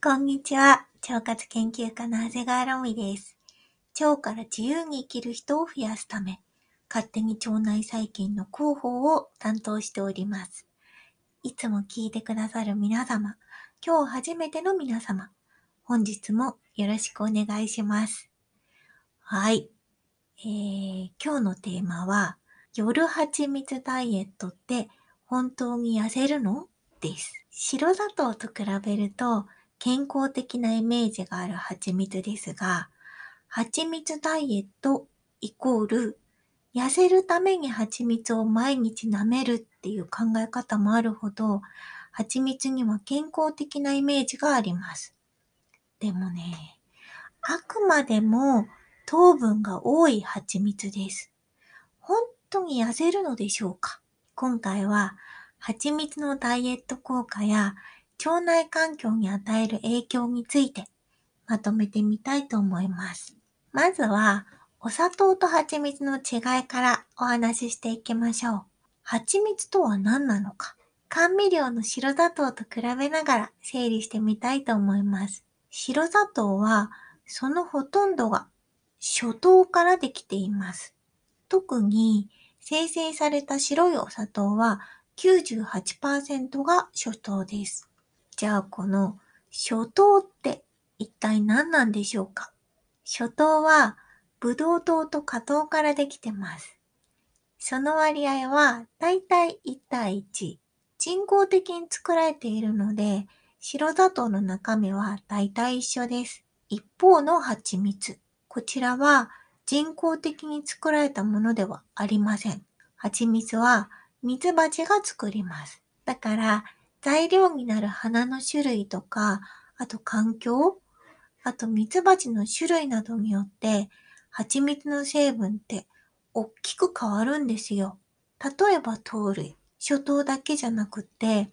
こんにちは。腸活研究家の長谷川ロミです。腸から自由に生きる人を増やすため、勝手に腸内細菌の広報を担当しております。いつも聞いてくださる皆様、今日初めての皆様、本日もよろしくお願いします。はい。えー、今日のテーマは、夜蜂蜜ダイエットって本当に痩せるの？です。白砂糖と比べると健康的なイメージがある蜂蜜ですが、蜂蜜ダイエットイコール痩せるために蜂蜜を毎日舐めるっていう考え方もあるほど、蜂蜜には健康的なイメージがあります。でもね、あくまでも糖分が多い蜂蜜です。本当に痩せるのでしょうか？今回は蜂蜜のダイエット効果や腸内環境に与える影響についてまとめてみたいと思います。まずは、お砂糖と蜂蜜の違いからお話ししていきましょう。蜂蜜とは何なのか、甘味料の白砂糖と比べながら整理してみたいと思います。白砂糖は、そのほとんどが初糖からできています。特に生成された白いお砂糖は98%が初糖です。じゃあこの初糖って一体何なんでしょうか？初糖はブドウ糖と果糖からできてます。その割合はだいたい1対1。人工的に作られているので、白砂糖の中身はだいたい一緒です。一方の蜂蜜。こちらは人工的に作られたものではありません。蜂蜜は蜜蜂が作ります。だから材料になる花の種類とか、あと環境、あとミツバチの種類などによって、蜂蜜の成分って大きく変わるんですよ。例えば糖類、初糖だけじゃなくて、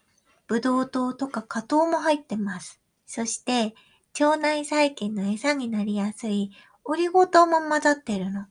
ブドウ糖とか果糖も入ってます。そして、腸内細菌の餌になりやすいオリゴ糖も混ざってるの。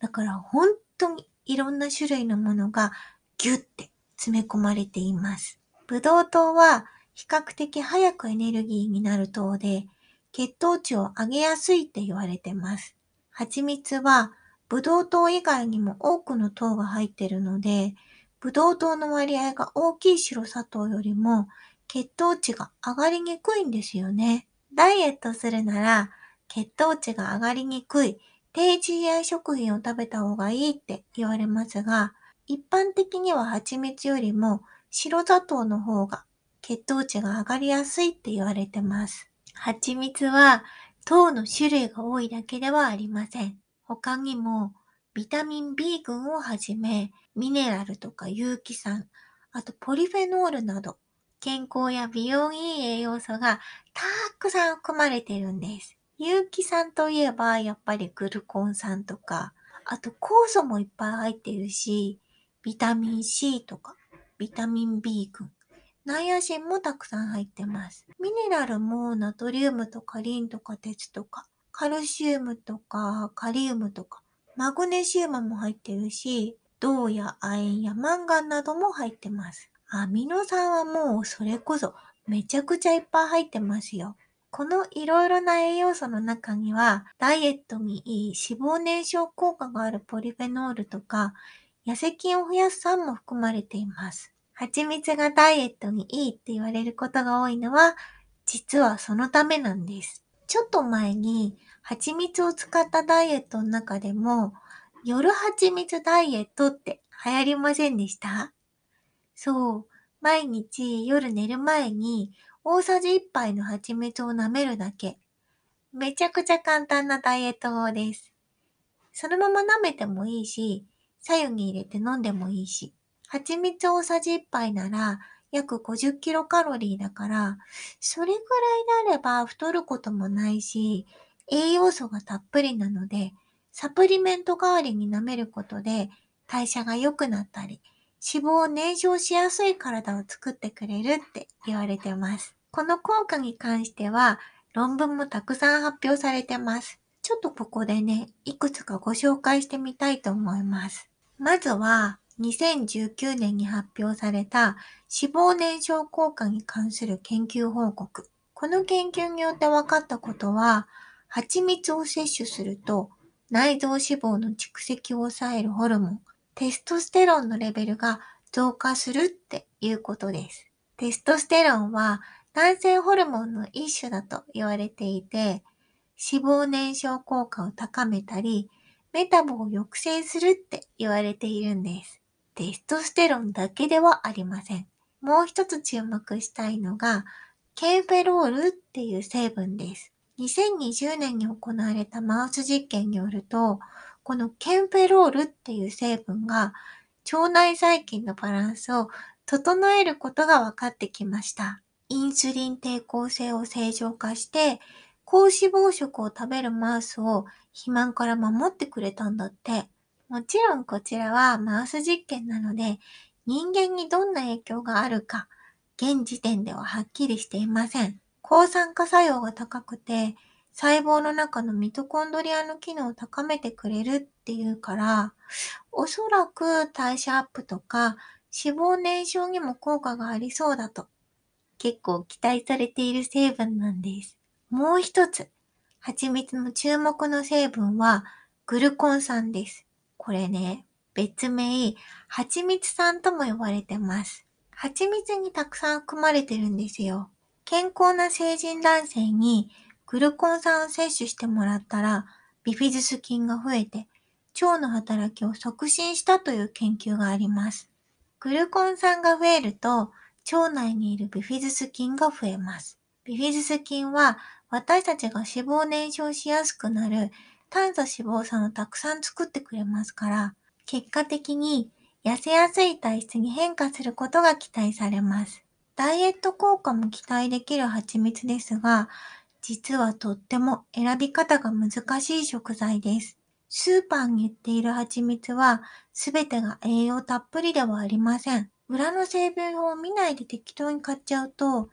だから本当にいろんな種類のものがギュッて詰め込まれています。ブドウ糖は比較的早くエネルギーになる糖で、血糖値を上げやすいって言われてます。蜂蜜はブドウ糖以外にも多くの糖が入ってるので、ブドウ糖の割合が大きい白砂糖よりも血糖値が上がりにくいんですよね。ダイエットするなら血糖値が上がりにくい低 GI 食品を食べた方がいいって言われますが、一般的には蜂蜜よりも白砂糖の方が血糖値が上がりやすいって言われてます。蜂蜜は糖の種類が多いだけではありません。他にもビタミン B 群をはじめミネラルとか有機酸、あとポリフェノールなど健康や美容にいい栄養素がたくさん含まれてるんです。有機酸といえばやっぱりグルコン酸とか、あと酵素もいっぱい入ってるし、ビタミン C とかビタミン B 群、ナイアシンもたくさん入ってます。ミネラルもナトリウムとかリンとか鉄とか、カルシウムとかカリウムとか、マグネシウムも入ってるし、銅や亜鉛やマンガンなども入ってます。アミノ酸はもうそれこそめちゃくちゃいっぱい入ってますよ。このいろいろな栄養素の中には、ダイエットにいい脂肪燃焼効果があるポリフェノールとか、痩せ菌を増やす酸も含まれています。蜂蜜がダイエットにいいって言われることが多いのは、実はそのためなんです。ちょっと前に蜂蜜を使ったダイエットの中でも、夜蜂蜜ダイエットって流行りませんでした？そう。毎日夜寝る前に大さじ1杯の蜂蜜を舐めるだけ。めちゃくちゃ簡単なダイエット法です。そのまま舐めてもいいし、左右に入れて飲んでもいいし、蜂蜜大さじ1杯なら約50キロカロリーだから、それぐらいであれば太ることもないし、栄養素がたっぷりなので、サプリメント代わりに舐めることで代謝が良くなったり、脂肪を燃焼しやすい体を作ってくれるって言われてます。この効果に関しては論文もたくさん発表されてます。ちょっとここでね、いくつかご紹介してみたいと思います。まずは、2019年に発表された脂肪燃焼効果に関する研究報告。この研究によって分かったことは、蜂蜜を摂取すると内臓脂肪の蓄積を抑えるホルモン、テストステロンのレベルが増加するっていうことです。テストステロンは男性ホルモンの一種だと言われていて、脂肪燃焼効果を高めたり、メタボを抑制するって言われているんです。テストステロンだけではありません。もう一つ注目したいのが、ケンフェロールっていう成分です。2020年に行われたマウス実験によると、このケンフェロールっていう成分が腸内細菌のバランスを整えることが分かってきました。インスリン抵抗性を正常化して、高脂肪食を食べるマウスを肥満から守ってくれたんだって。もちろんこちらはマウス実験なので、人間にどんな影響があるか、現時点でははっきりしていません。抗酸化作用が高くて、細胞の中のミトコンドリアの機能を高めてくれるっていうから、おそらく代謝アップとか脂肪燃焼にも効果がありそうだと結構期待されている成分なんです。もう一つ、蜂蜜の注目の成分はグルコン酸です。これね、別名、蜂蜜酸とも呼ばれてます。蜂蜜にたくさん含まれてるんですよ。健康な成人男性にグルコン酸を摂取してもらったら、ビフィズス菌が増えて、腸の働きを促進したという研究があります。グルコン酸が増えると、腸内にいるビフィズス菌が増えます。ビフィズス菌は、私たちが脂肪燃焼しやすくなる炭素脂肪酸をたくさん作ってくれますから、結果的に痩せやすい体質に変化することが期待されます。ダイエット効果も期待できる蜂蜜ですが、実はとっても選び方が難しい食材です。スーパーに売っている蜂蜜はすべてが栄養たっぷりではありません。裏の成分を見ないで適当に買っちゃうと、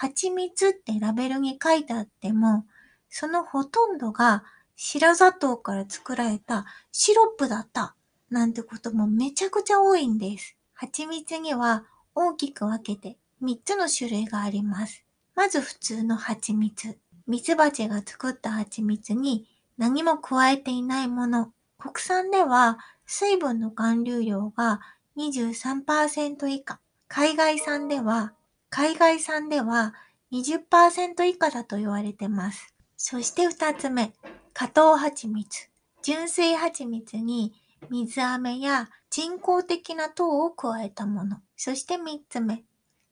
蜂蜜ってラベルに書いてあっても、そのほとんどが白砂糖から作られたシロップだったなんてこともめちゃくちゃ多いんです。蜂蜜には大きく分けて3つの種類があります。まず普通の蜂蜜。ミツバチが作った蜂蜜に何も加えていないもの。国産では水分の含有量が23%以下。海外産では、海外産では20%以下だと言われてます。そして二つ目、加糖蜂蜜。純粋蜂蜜に水飴や人工的な糖を加えたもの。そして三つ目、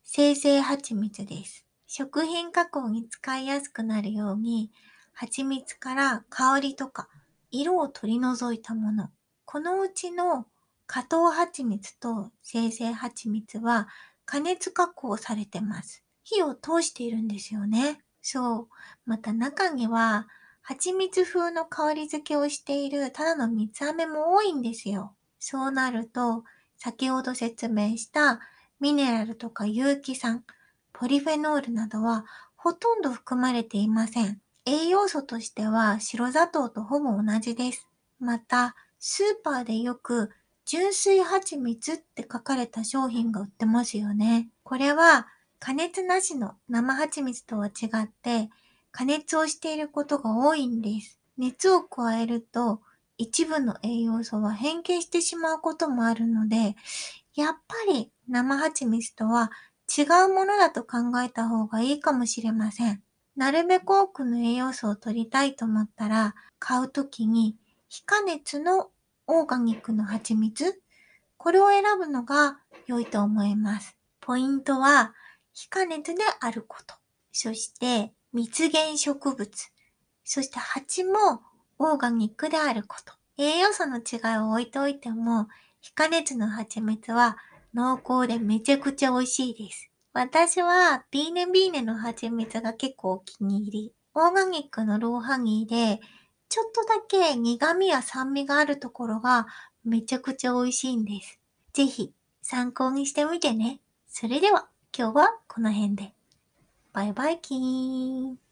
生成蜂蜜です。食品加工に使いやすくなるように、蜂蜜から香りとか色を取り除いたもの。このうちの加糖蜂蜜と生成蜂蜜は加熱加工されてます。火を通しているんですよね。そう。また中には蜂蜜風の香り付けをしているただの蜜飴も多いんですよ。そうなると、先ほど説明したミネラルとか有機酸、ポリフェノールなどはほとんど含まれていません。栄養素としては白砂糖とほぼ同じです。また、スーパーでよく純粋蜂蜜って書かれた商品が売ってますよね。これは加熱なしの生蜂蜜とは違って加熱をしていることが多いんです。熱を加えると一部の栄養素は変形してしまうこともあるので、やっぱり生蜂蜜とは違うものだと考えた方がいいかもしれません。なるべく多くの栄養素を取りたいと思ったら、買うときに非加熱のオーガニックの蜂蜜、これを選ぶのが良いと思います。ポイントは非加熱であること。そして蜜源植物、そして蜂もオーガニックであること。栄養素の違いを置いておいても、非加熱の蜂蜜は濃厚でめちゃくちゃ美味しいです。私はビーネビーネの蜂蜜が結構お気に入り。オーガニックのローハニーで、ちょっとだけ苦味や酸味があるところがめちゃくちゃ美味しいんです。ぜひ参考にしてみてね。それでは今日はこの辺で。バイバイキーン。